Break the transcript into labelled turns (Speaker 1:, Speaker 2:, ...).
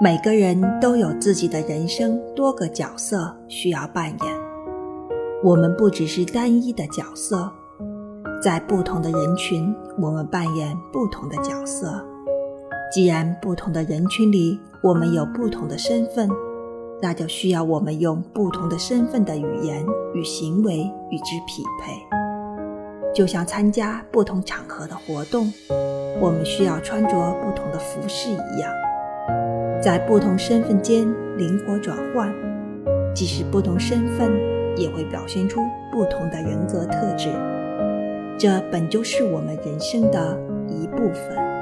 Speaker 1: 每个人都有自己的人生多个角色需要扮演，我们不只是单一的角色，在不同的人群，我们扮演不同的角色。既然不同的人群里，我们有不同的身份，那就需要我们用不同的身份的语言与行为与之匹配。就像参加不同场合的活动，我们需要穿着不同的服饰一样。在不同身份间灵活转换，即使不同身份，也会表现出不同的人格特质。这本就是我们人生的一部分。